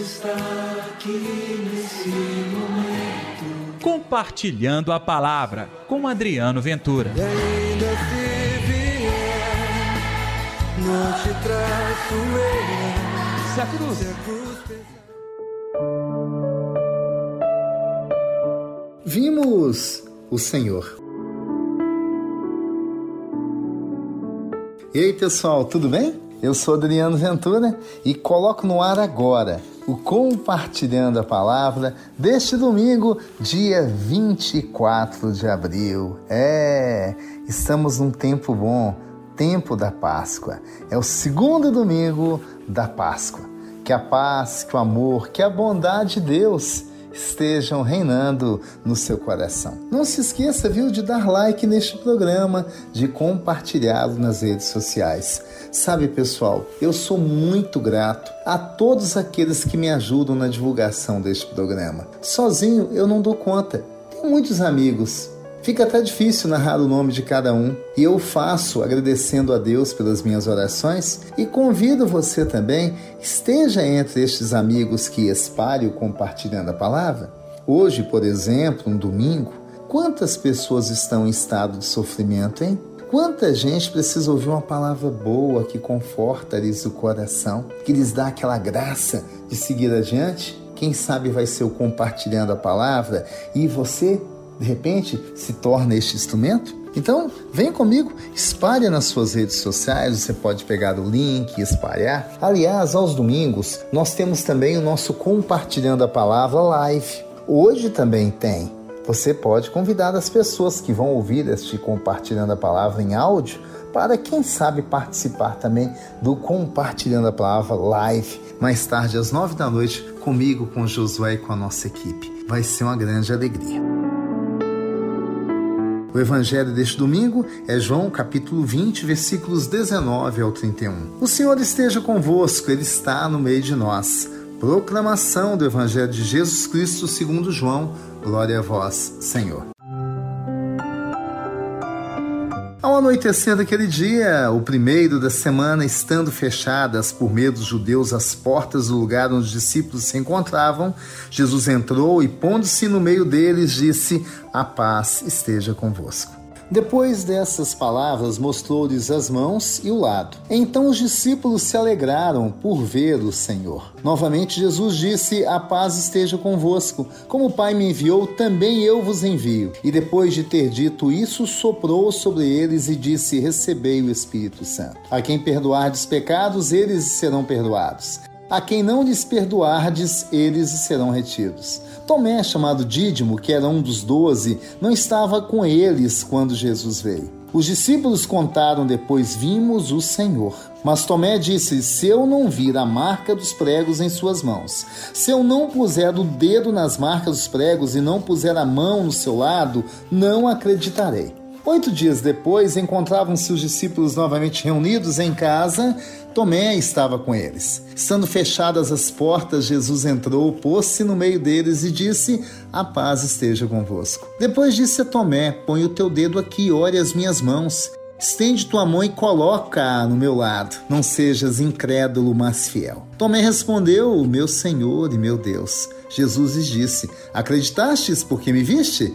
está aqui nesse momento. Compartilhando a palavra com Adriano Ventura. E ainda se vier, não te traço eu. Se a cruz. Se a cruz. Vimos o Senhor. E aí, pessoal, tudo bem? Eu sou Adriano Ventura e coloco no ar agora o Compartilhando a Palavra deste domingo, dia 24 de abril. É, estamos num tempo bom, tempo da Páscoa. É o segundo domingo da Páscoa. Que a paz, que o amor, que a bondade de Deus estejam reinando no seu coração. Não se esqueça, viu, de dar like neste programa, de compartilhá-lo nas redes sociais. Sabe, pessoal, eu sou muito grato a todos aqueles que me ajudam na divulgação deste programa. Sozinho eu não dou conta. Tenho muitos amigos, Fica até difícil narrar o nome de cada um, e eu faço agradecendo a Deus pelas minhas orações e convido você também, esteja entre estes amigos que espalham compartilhando a palavra. Hoje, por exemplo, um domingo, quantas pessoas estão em estado de sofrimento, hein? Quanta gente precisa ouvir uma palavra boa que conforta-lhes o coração, que lhes dá aquela graça de seguir adiante? Quem sabe vai ser o compartilhando a palavra e você de repente se torna este instrumento? Então, vem comigo, espalhe nas suas redes sociais, você pode pegar o link e espalhar. Aliás, aos domingos, nós temos também o nosso Compartilhando a Palavra Live. Hoje também tem. Você pode convidar as pessoas que vão ouvir este Compartilhando a Palavra em áudio para, quem sabe, participar também do Compartilhando a Palavra Live, mais tarde às nove da noite, comigo, com Josué e com a nossa equipe. Vai ser uma grande alegria. O evangelho deste domingo é João capítulo 20, versículos 19 ao 31. O Senhor esteja convosco, ele está no meio de nós. Proclamação do evangelho de Jesus Cristo segundo João. Glória a vós, Senhor. Ao anoitecer daquele dia, o primeiro da semana, estando fechadas por medo dos judeus as portas do lugar onde os discípulos se encontravam, Jesus entrou e, pondo-se no meio deles, disse: A paz esteja convosco. Depois dessas palavras, mostrou-lhes as mãos e o lado. Então os discípulos se alegraram por ver o Senhor. Novamente Jesus disse: A paz esteja convosco. Como o Pai me enviou, também eu vos envio. E depois de ter dito isso, soprou sobre eles e disse: Recebei o Espírito Santo. A quem perdoardes pecados, eles serão perdoados. A quem não lhes perdoardes, eles serão retidos. Tomé, chamado Dídimo, que era um dos doze, não estava com eles quando Jesus veio. Os discípulos contaram depois: Vimos o Senhor. Mas Tomé disse: Se eu não vir a marca dos pregos em suas mãos, se eu não puser o dedo nas marcas dos pregos e não puser a mão no seu lado, não acreditarei. Oito dias depois, encontravam-se os discípulos novamente reunidos em casa. Tomé estava com eles. Estando fechadas as portas, Jesus entrou, pôs-se no meio deles e disse: A paz esteja convosco. Depois disse a Tomé: Põe o teu dedo aqui, ore as minhas mãos. Estende tua mão e coloca-a no meu lado. Não sejas incrédulo, mas fiel. Tomé respondeu: Meu Senhor e meu Deus. Jesus lhes disse: Acreditastes porque me viste?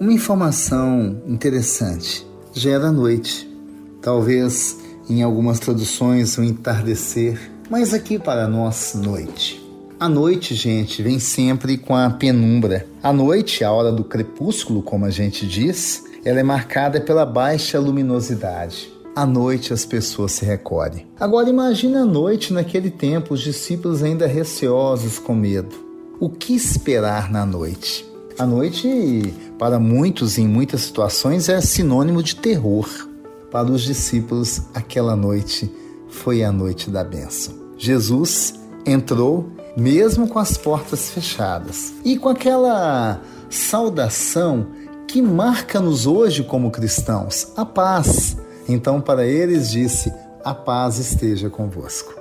uma informação interessante. Já era noite, talvez em algumas traduções o um entardecer, mas aqui para nós, noite. A noite, gente, vem sempre com a penumbra. A noite, a hora do crepúsculo, como a gente diz, ela é marcada pela baixa luminosidade. À noite as pessoas se recolhem. Agora imagine a noite naquele tempo, os discípulos ainda receosos com medo. O que esperar na noite? A noite, para muitos, em muitas situações, é sinônimo de terror. Para os discípulos, aquela noite foi a noite da bênção. Jesus entrou mesmo com as portas fechadas. E com aquela saudação que marca-nos hoje como cristãos, a paz. Então, para eles, disse: A paz esteja convosco.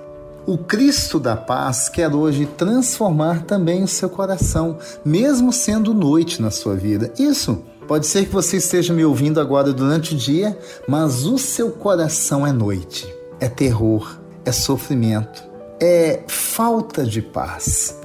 O Cristo da paz quer hoje transformar também o seu coração, mesmo sendo noite na sua vida. Isso pode ser que você esteja me ouvindo agora durante o dia, mas o seu coração é noite, é terror, é sofrimento, é falta de paz.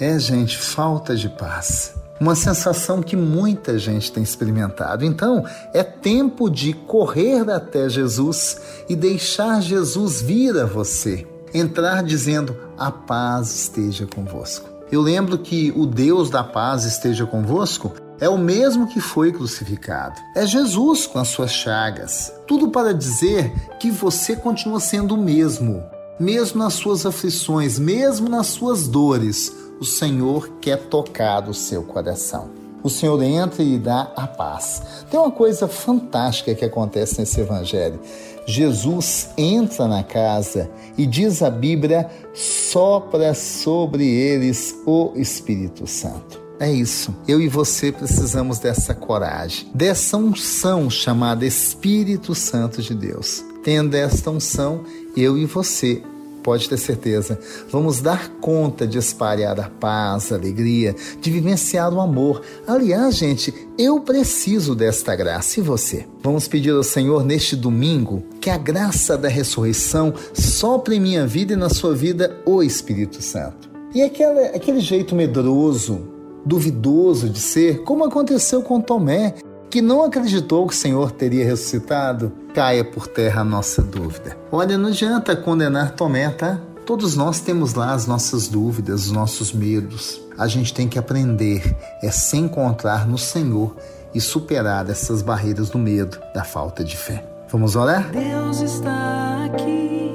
É, gente, falta de paz. Uma sensação que muita gente tem experimentado. Então, é tempo de correr até Jesus e deixar Jesus vir a você. Entrar dizendo: A paz esteja convosco. Eu lembro que o Deus da paz esteja convosco é o mesmo que foi crucificado. É Jesus com as suas chagas. Tudo para dizer que você continua sendo o mesmo mesmo nas suas aflições, mesmo nas suas dores, o Senhor quer tocar o seu coração. O Senhor entra e dá a paz. Tem uma coisa fantástica que acontece nesse evangelho. Jesus entra na casa e diz a Bíblia: sopra sobre eles o Espírito Santo. É isso. Eu e você precisamos dessa coragem, dessa unção chamada Espírito Santo de Deus. Tendo esta unção, eu e você pode ter certeza, vamos dar conta de espalhar a paz, a alegria, de vivenciar o amor. Aliás, gente, eu preciso desta graça e você. Vamos pedir ao Senhor neste domingo que a graça da ressurreição sopre em minha vida e na sua vida o Espírito Santo. E aquele, aquele jeito medroso, duvidoso de ser, como aconteceu com Tomé, que não acreditou que o Senhor teria ressuscitado, caia por terra a nossa dúvida. Olha, não adianta condenar Tomé, tá? Todos nós temos lá as nossas dúvidas, os nossos medos. A gente tem que aprender é se encontrar no Senhor e superar essas barreiras do medo, da falta de fé. Vamos orar? Deus está aqui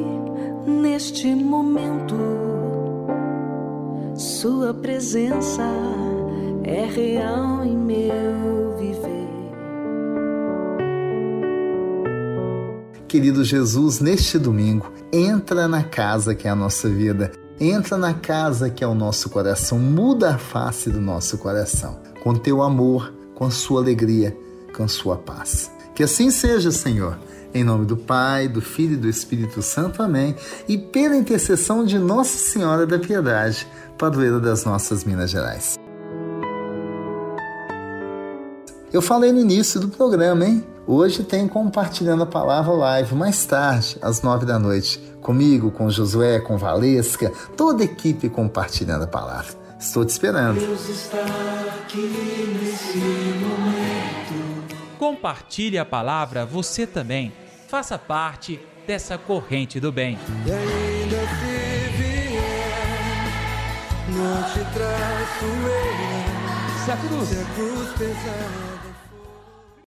neste momento. Sua presença é real em querido Jesus, neste domingo, entra na casa que é a nossa vida, entra na casa que é o nosso coração, muda a face do nosso coração, com teu amor, com a sua alegria, com a sua paz. Que assim seja, Senhor. Em nome do Pai, do Filho e do Espírito Santo. Amém. E pela intercessão de Nossa Senhora da Piedade, padroeira das nossas Minas Gerais. Eu falei no início do programa, hein? Hoje tem Compartilhando a Palavra Live, mais tarde, às nove da noite, comigo, com Josué, com Valesca, toda a equipe compartilhando a palavra. Estou te esperando. Deus está aqui nesse momento. Compartilhe a palavra você também. Faça parte dessa corrente do bem. E ainda se vier, não te traço eu. Se a cruz Se a cruz pesada